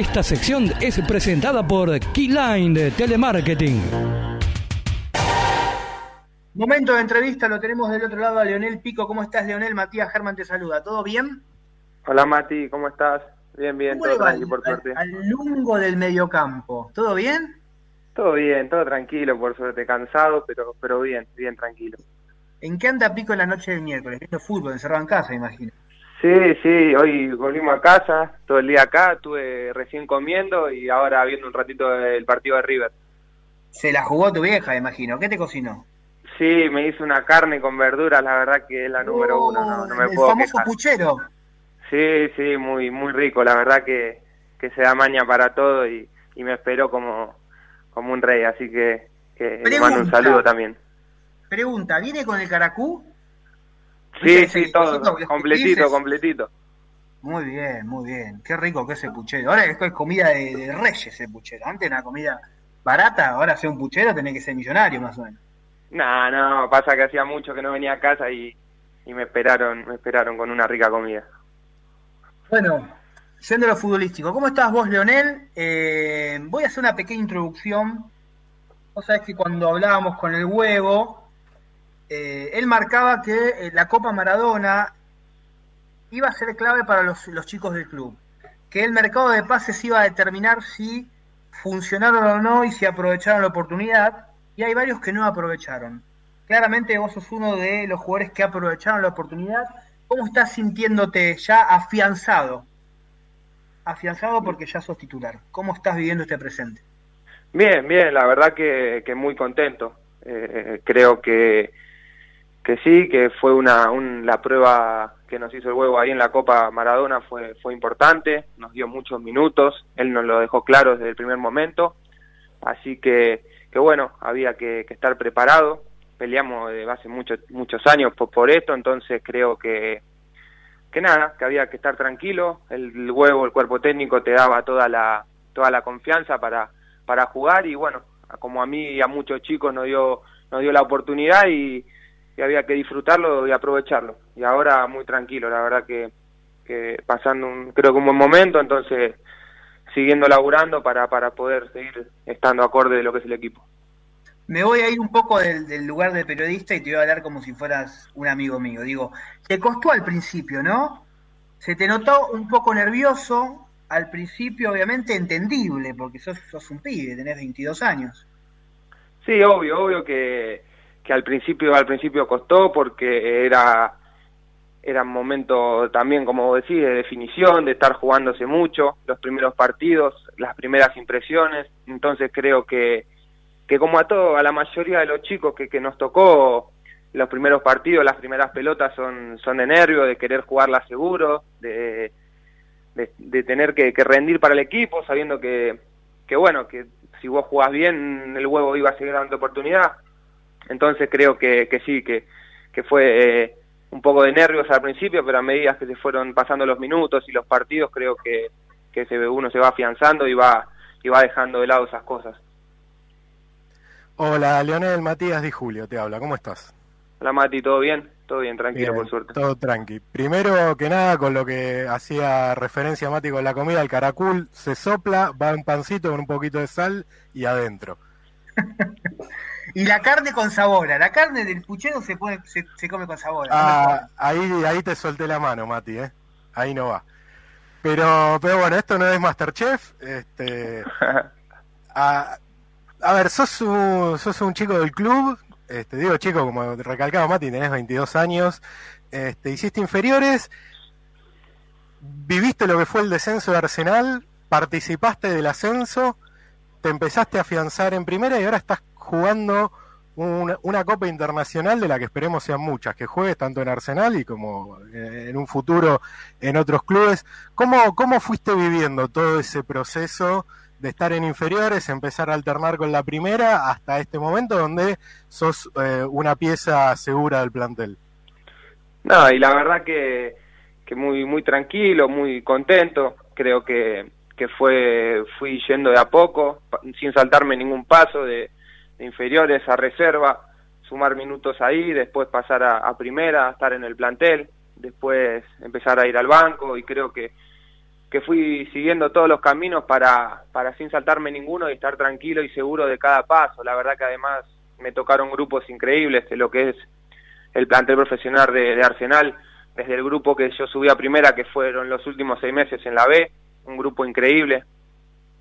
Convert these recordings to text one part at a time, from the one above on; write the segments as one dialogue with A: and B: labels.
A: Esta sección es presentada por Keyline de Telemarketing.
B: Momento de entrevista, lo tenemos del otro lado a Leonel Pico. ¿Cómo estás, Leonel? Matías Germán te saluda. ¿Todo bien?
C: Hola, Mati, ¿cómo estás? Bien, bien, todo tranquilo, por suerte.
B: Al, lungo del mediocampo, ¿todo bien?
C: Todo bien, todo tranquilo, por suerte, cansado, pero pero bien, bien tranquilo.
B: ¿En qué anda Pico la noche del miércoles? Viendo fútbol, encerrado en casa, imagino.
C: Sí, sí, hoy volvimos a casa, todo el día acá, estuve recién comiendo y ahora viendo un ratito el partido de River.
B: Se la jugó tu vieja, imagino. ¿Qué te cocinó?
C: Sí, me hizo una carne con verduras, la verdad que es la número uno, no, no me
B: el
C: puedo
B: famoso
C: quejar.
B: puchero.
C: Sí, sí, muy muy rico, la verdad que, que se da maña para todo y, y me esperó como, como un rey, así que, que le mando un saludo también.
B: Pregunta, ¿viene con el caracú?
C: Sí,
B: ¿Viste ese
C: sí, todo, completito, completito.
B: Muy bien, muy bien. Qué rico que es el puchero. Ahora es es comida de, de reyes el puchero. Antes era comida barata, ahora ser un puchero tenés que ser millonario más o menos.
C: No, no, pasa que hacía mucho que no venía a casa y, y me esperaron, me esperaron con una rica comida.
B: Bueno, siendo lo futbolístico, ¿cómo estás vos, Leonel? Eh, voy a hacer una pequeña introducción. Vos sabés que cuando hablábamos con el huevo, eh, él marcaba que eh, la Copa Maradona iba a ser clave para los, los chicos del club. Que el mercado de pases iba a determinar si funcionaron o no y si aprovecharon la oportunidad. Y hay varios que no aprovecharon. Claramente vos sos uno de los jugadores que aprovecharon la oportunidad. ¿Cómo estás sintiéndote ya afianzado? Afianzado porque ya sos titular. ¿Cómo estás viviendo este presente?
C: Bien, bien, la verdad que, que muy contento. Eh, creo que, que sí, que fue una un- la prueba que nos hizo el huevo ahí en la Copa Maradona fue fue importante, nos dio muchos minutos, él nos lo dejó claro desde el primer momento, así que que bueno, había que, estar preparado, peleamos de hace muchos muchos años por, por esto, entonces creo que que nada, que había que estar tranquilo, el, el huevo, el cuerpo técnico te daba toda la toda la confianza para para jugar y bueno, como a mí y a muchos chicos nos dio nos dio la oportunidad y, y había que disfrutarlo y aprovecharlo. Y ahora muy tranquilo, la verdad que, que pasando un, creo que un buen momento, entonces siguiendo laburando para, para poder seguir estando acorde de lo que es el equipo.
B: Me voy a ir un poco del, del lugar de periodista y te voy a hablar como si fueras un amigo mío. Digo, te costó al principio, ¿no? Se te notó un poco nervioso, al principio obviamente entendible, porque sos, sos un pibe, tenés 22 años.
C: Sí, obvio, obvio que, que al principio al principio costó porque era era un momento también, como vos decís, de definición, de estar jugándose mucho, los primeros partidos, las primeras impresiones, entonces creo que, que como a todo, a la mayoría de los chicos que, nos tocó los primeros partidos, las primeras pelotas son, son de nervio, de querer jugarla seguro, de, de, de tener que, que rendir para el equipo, sabiendo que, que bueno, que si vos jugás bien, el huevo iba a seguir dando oportunidad. Entonces creo que, que sí, que, que fue eh, un poco de nervios al principio, pero a medida que se fueron pasando los minutos y los partidos, creo que, que se, uno se va afianzando y va, y va dejando de lado esas cosas.
D: Hola, Leonel Matías Di Julio, te habla, ¿cómo estás?
C: Hola Mati, ¿todo bien? Todo bien, tranquilo,
D: Bien,
C: por suerte.
D: Todo tranqui. Primero que nada, con lo que hacía referencia Mati con la comida, el caracul se sopla, va un pancito con un poquito de sal y adentro.
B: Y la carne con sabor, la carne del puchero se, pone, se, se come con sabor.
D: Ah, ahí, ahí te solté la mano, Mati, ¿eh? Ahí no va. Pero, pero bueno, esto no es Masterchef. Este, a, a ver, sos un, sos un chico del club. Este, digo chico, como recalcaba Mati, tenés 22 años. Este, hiciste inferiores. Viviste lo que fue el descenso de Arsenal. Participaste del ascenso. Te empezaste a afianzar en primera y ahora estás jugando una, una, Copa Internacional de la que esperemos sean muchas, que juegues tanto en Arsenal y como en un futuro en otros clubes. ¿Cómo, cómo fuiste viviendo todo ese proceso de estar en inferiores, empezar a alternar con la primera hasta este momento donde sos eh, una pieza segura del plantel?
C: No, y la verdad que, que muy, muy tranquilo, muy contento. Creo que, que fue, fui yendo de a poco, sin saltarme ningún paso de, de inferiores a reserva, sumar minutos ahí, después pasar a, a, primera, estar en el plantel, después empezar a ir al banco y creo que, que fui siguiendo todos los caminos para, para sin saltarme ninguno y estar tranquilo y seguro de cada paso. La verdad que además me tocaron grupos increíbles de lo que es el plantel profesional de, Arsenal, desde el grupo que yo subí a primera, que fueron los últimos seis meses en la B, un grupo increíble,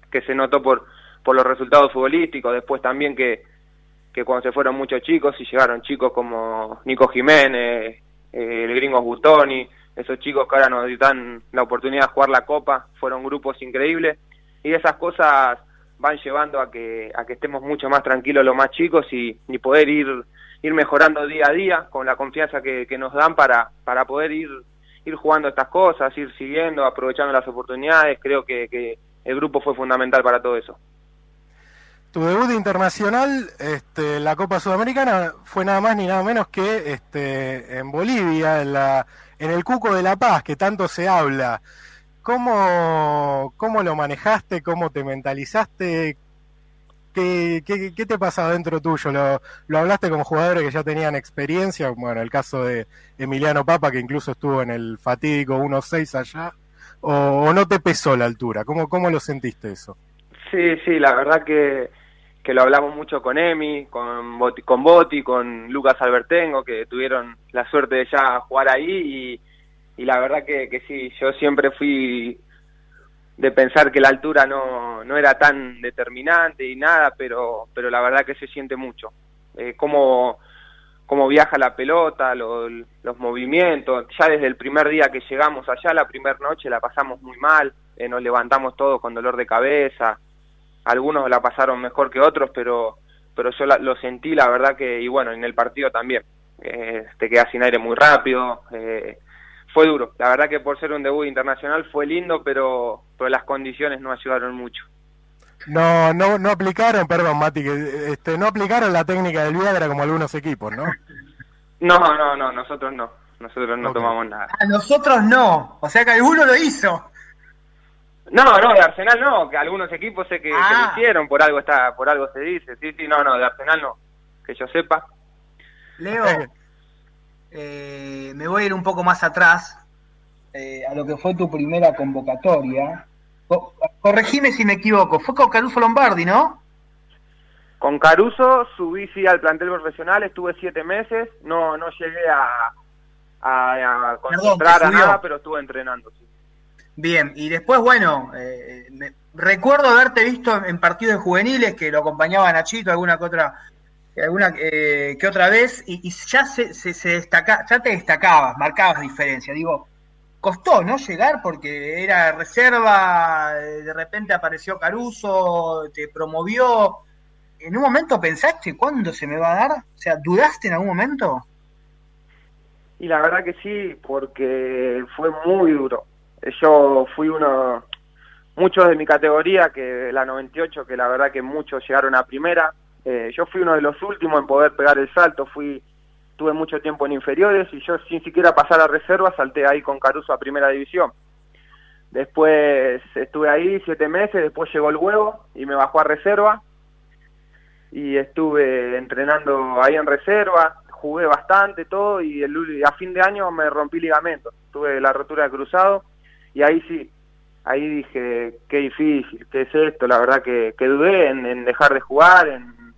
C: que se notó por, por los resultados futbolísticos, después también que, que cuando se fueron muchos chicos y llegaron chicos como Nico Jiménez, eh, el gringo Gustoni, esos chicos que ahora nos dan la oportunidad de jugar la Copa, fueron grupos increíbles y esas cosas van llevando a que, a que estemos mucho más tranquilos los más chicos y, y poder ir, ir mejorando día a día con la confianza que, que nos dan para, para poder ir, ir jugando estas cosas, ir siguiendo, aprovechando las oportunidades. Creo que, que el grupo fue fundamental para todo eso.
D: Tu debut internacional, este, la Copa Sudamericana, fue nada más ni nada menos que este, en Bolivia, en, la, en el Cuco de la Paz, que tanto se habla. ¿Cómo, cómo lo manejaste? ¿Cómo te mentalizaste? ¿Qué, qué, te pasa dentro tuyo? ¿Lo, ¿Lo, hablaste con jugadores que ya tenían experiencia? Bueno, el caso de Emiliano Papa, que incluso estuvo en el fatídico 1-6 allá. O, ¿O, no te pesó la altura? ¿Cómo, ¿Cómo lo sentiste eso?
C: Sí, sí, la verdad que que lo hablamos mucho con Emi, con Boti, con Boti, con Lucas Albertengo, que tuvieron la suerte de ya jugar ahí y, y la verdad que, que, sí, yo siempre fui de pensar que la altura no, no era tan determinante y nada, pero, pero la verdad que se siente mucho. Eh, cómo, viaja la pelota, los, los movimientos, ya desde el primer día que llegamos allá, la primera noche la pasamos muy mal, eh, nos levantamos todos con dolor de cabeza, algunos la pasaron mejor que otros, pero pero yo la, lo sentí, la verdad que, y bueno, en el partido también, eh, te quedas sin aire muy rápido, eh, fue duro, la verdad que por ser un debut internacional fue lindo, pero, pero las condiciones no ayudaron mucho.
D: No, no, no aplicaron, perdón, Mati, que este, no aplicaron la técnica del Viagra como algunos equipos, ¿no?
C: No, no, no, nosotros no, nosotros no okay. tomamos nada.
B: A nosotros no, o sea que alguno lo hizo.
C: No, no, de Arsenal no, que algunos equipos sé que, ah. que, lo hicieron, por algo está, por algo se dice, sí, sí, no, no, de Arsenal no, que yo sepa.
B: Leo, eh, me voy a ir un poco más atrás eh, a lo que fue tu primera convocatoria. Co corregime si me equivoco, fue con Caruso Lombardi, ¿no?
C: Con Caruso subí sí al plantel profesional, estuve siete meses, no, no llegué a, a, a concentrar a nada, pero estuve entrenando, sí.
B: Bien, y después, bueno, eh, me, recuerdo haberte visto en partidos juveniles que lo acompañaba Nachito alguna que otra, alguna eh, que otra vez, y, ya se, se, destaca, ya te destacabas, marcabas diferencia. Digo, costó, ¿no? Llegar porque era reserva, de repente apareció Caruso, te promovió. ¿En un momento pensaste cuándo se me va a dar? O sea, ¿dudaste en algún momento?
C: Y la verdad que sí, porque fue muy duro yo fui uno, muchos de mi categoría, que la 98, que la verdad que muchos llegaron a primera, eh, yo fui uno de los últimos en poder pegar el salto, fui tuve mucho tiempo en inferiores y yo sin siquiera pasar a reserva salté ahí con Caruso a primera división. Después estuve ahí siete meses, después llegó el huevo y me bajó a reserva. Y estuve entrenando ahí en reserva, jugué bastante todo y el, a fin de año me rompí ligamento, tuve la rotura de cruzado y ahí sí, ahí dije, qué difícil, qué es esto, la verdad que, que dudé en, en, dejar de jugar, en,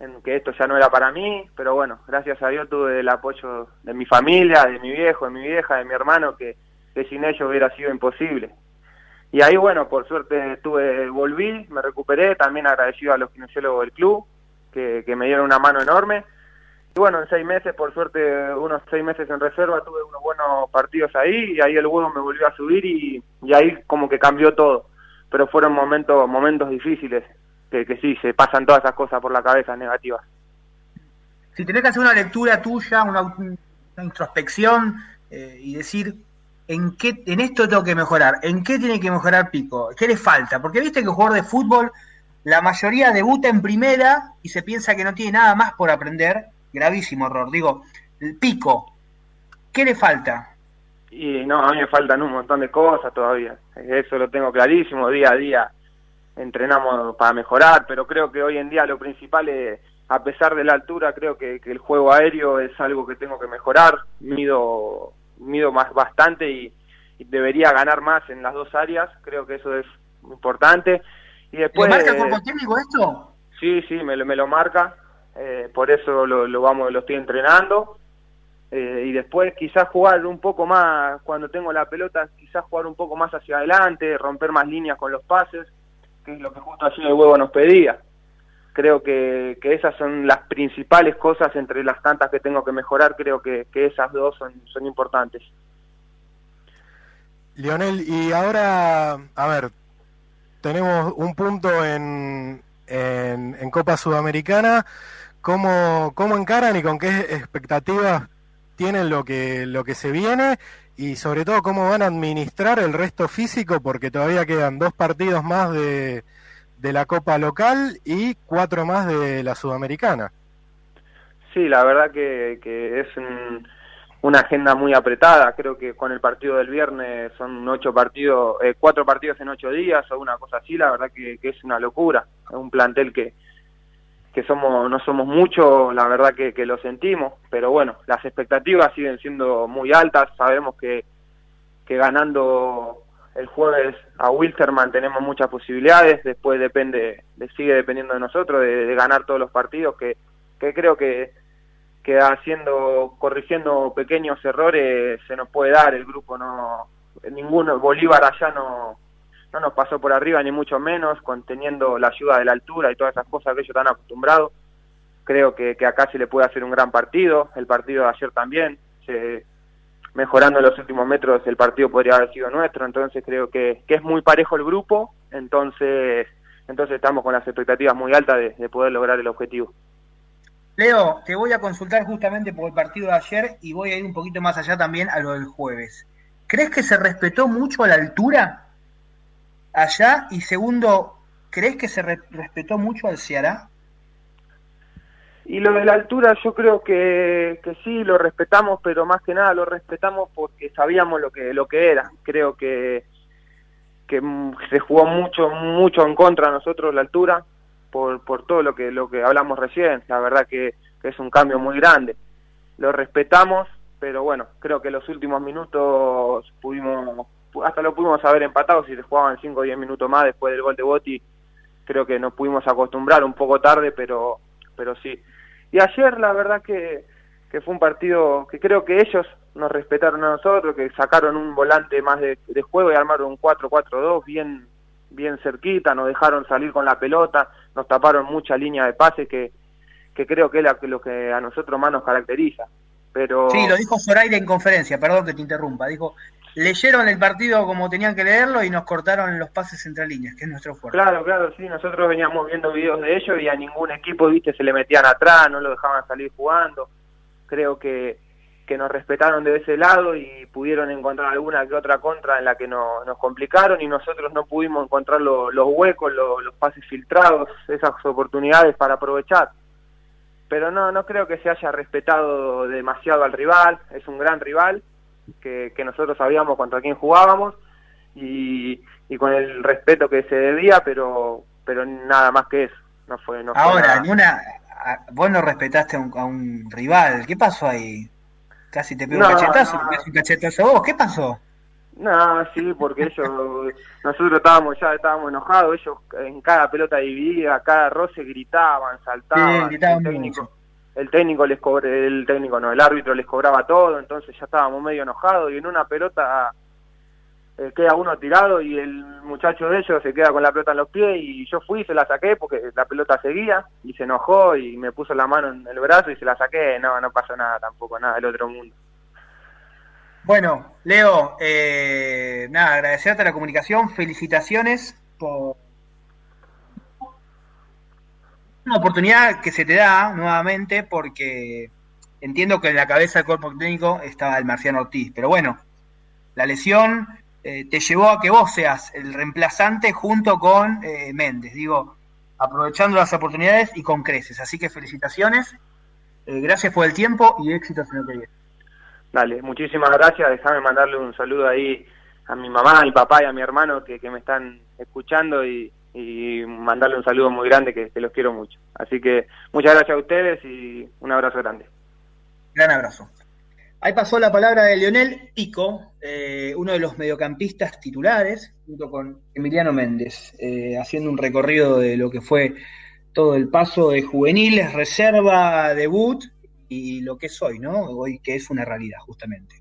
C: en que esto ya no era para mí, pero bueno, gracias a Dios tuve el apoyo de mi familia, de mi viejo, de mi vieja, de mi hermano, que, que sin ellos hubiera sido imposible. Y ahí, bueno, por suerte tuve, volví, me recuperé, también agradecido a los kinesiólogos del club, que, que me dieron una mano enorme, y bueno, en seis meses, por suerte, unos seis meses en reserva, tuve unos buenos partidos ahí y ahí el huevo me volvió a subir y, y ahí como que cambió todo. Pero fueron momentos momentos difíciles, que, sí, se pasan todas esas cosas por la cabeza negativas.
B: Si tenés que hacer una lectura tuya, una, una introspección eh, y decir, ¿en qué en esto tengo que mejorar? ¿En qué tiene que mejorar Pico? ¿Qué le falta? Porque viste que jugador de fútbol, la mayoría debuta en primera y se piensa que no tiene nada más por aprender gravísimo error. Digo, el pico, ¿qué le falta?
C: Y no, a mí me faltan un montón de cosas todavía. Eso lo tengo clarísimo, día a día entrenamos para mejorar, pero creo que hoy en día lo principal es, a pesar de la altura, creo que, que el juego aéreo es algo que tengo que mejorar. Mido, mido más bastante y, debería ganar más en las dos áreas, creo que eso es importante. Y después,
B: ¿Lo marca el cuerpo técnico esto?
C: Sí, sí, me, me lo marca, eh, por eso lo, vamos, lo estoy entrenando. Eh, y después quizás jugar un poco más, cuando tengo la pelota, quizás jugar un poco más hacia adelante, romper más líneas con los pases, que es lo que justo así el huevo nos pedía. Creo que, que esas son las principales cosas entre las tantas que tengo que mejorar, creo que, que esas dos son, son importantes.
D: Lionel, y ahora, a ver, tenemos un punto en, en, en Copa Sudamericana. ¿Cómo, ¿Cómo encaran y con qué expectativas tienen lo que, lo que se viene? Y sobre todo, ¿cómo van a administrar el resto físico? Porque todavía quedan dos partidos más de, de la Copa local y cuatro más de la Sudamericana.
C: Sí, la verdad que, que es un, una agenda muy apretada. Creo que con el partido del viernes son ocho partidos, eh, cuatro partidos en ocho días o una cosa así. La verdad que, que es una locura. Es un plantel que, que somos no somos muchos, la verdad que, que, lo sentimos, pero bueno, las expectativas siguen siendo muy altas, sabemos que, que ganando el jueves a Wilstermann tenemos muchas posibilidades, después depende, sigue dependiendo de nosotros, de, de ganar todos los partidos, que, que creo que, que haciendo, corrigiendo pequeños errores se nos puede dar, el grupo no, ninguno, Bolívar allá no, no nos pasó por arriba ni mucho menos, conteniendo la ayuda de la altura y todas esas cosas que ellos están acostumbrados. Creo que, que acá se le puede hacer un gran partido, el partido de ayer también, mejorando los últimos metros el partido podría haber sido nuestro, entonces creo que, que es muy parejo el grupo, entonces, entonces estamos con las expectativas muy altas de poder lograr el objetivo.
B: Leo, te voy a consultar justamente por el partido de ayer y voy a ir un poquito más allá también a lo del jueves. ¿Crees que se respetó mucho a la altura allá? Y segundo, ¿crees que se re respetó mucho al Ceará?
C: Y lo de la altura yo creo que, que sí, lo respetamos, pero más que nada lo respetamos porque sabíamos lo que, lo que era. Creo que, que se jugó mucho, mucho en contra de nosotros la altura, por, por todo lo que, lo que hablamos recién. La verdad que, es un cambio muy grande. Lo respetamos, pero bueno, creo que los últimos minutos pudimos, hasta lo pudimos haber empatado si se jugaban 5 o 10 minutos más después del gol de Botti. Creo que nos pudimos acostumbrar un poco tarde, pero, pero sí. Y ayer la verdad que, que fue un partido que creo que ellos nos respetaron a nosotros, que sacaron un volante más de, de juego y armaron un 4-4-2 bien bien cerquita, nos dejaron salir con la pelota, nos taparon mucha línea de pase que, que creo que es la, lo que a nosotros más nos caracteriza. Pero...
B: Sí, lo dijo Zoraida en conferencia, perdón que te interrumpa. Dijo, leyeron el partido como tenían que leerlo y nos cortaron los pases entre líneas, que es nuestro fuerte.
C: Claro, claro, sí, nosotros veníamos viendo videos de ellos y a ningún equipo, viste, se le metían atrás, no lo dejaban salir jugando. Creo que, que nos respetaron de ese lado y pudieron encontrar alguna que otra contra en la que no, nos complicaron y nosotros no pudimos encontrar lo, los huecos, lo, los pases filtrados, esas oportunidades para aprovechar. Pero no, no creo que se haya respetado demasiado al rival, es un gran rival, que, que nosotros sabíamos contra quién jugábamos y, y con el respeto que se debía, pero, pero nada más que eso. No fue, no
B: Ahora, fue nada. Una, vos no respetaste a un, a un rival, ¿qué pasó ahí? Casi te pego no, un cachetazo, no. un cachetazo vos, ¿qué pasó?
C: No, sí, porque ellos, nosotros estábamos ya estábamos enojados, ellos en cada pelota dividida, cada roce gritaban, saltaban,
B: sí, gritaban
C: el técnico, el técnico les cobraba, el técnico no, el árbitro les cobraba todo, entonces ya estábamos medio enojados y en una pelota eh, queda uno tirado y el muchacho de ellos se queda con la pelota en los pies y yo fui y se la saqué porque la pelota seguía y se enojó y me puso la mano en el brazo y se la saqué, no, no pasó nada tampoco, nada del otro mundo.
B: Bueno, Leo, eh, nada, agradecerte la comunicación, felicitaciones por una oportunidad que se te da nuevamente porque entiendo que en la cabeza del cuerpo técnico estaba el Marciano Ortiz, pero bueno, la lesión eh, te llevó a que vos seas el reemplazante junto con eh, Méndez, digo, aprovechando las oportunidades y con creces, así que felicitaciones, eh, gracias por el tiempo y éxitos en lo que viene.
C: Dale, muchísimas gracias. Déjame mandarle un saludo ahí a mi mamá, a mi papá y a mi hermano que, que me están escuchando y, y, mandarle un saludo muy grande que, que, los quiero mucho. Así que muchas gracias a ustedes y un abrazo grande.
B: Gran abrazo. Ahí pasó la palabra de Leonel Pico, eh, uno de los mediocampistas titulares, junto con Emiliano Méndez, eh, haciendo un recorrido de lo que fue todo el paso de juveniles, reserva, debut y lo que es hoy, ¿no? Hoy que es una realidad, justamente.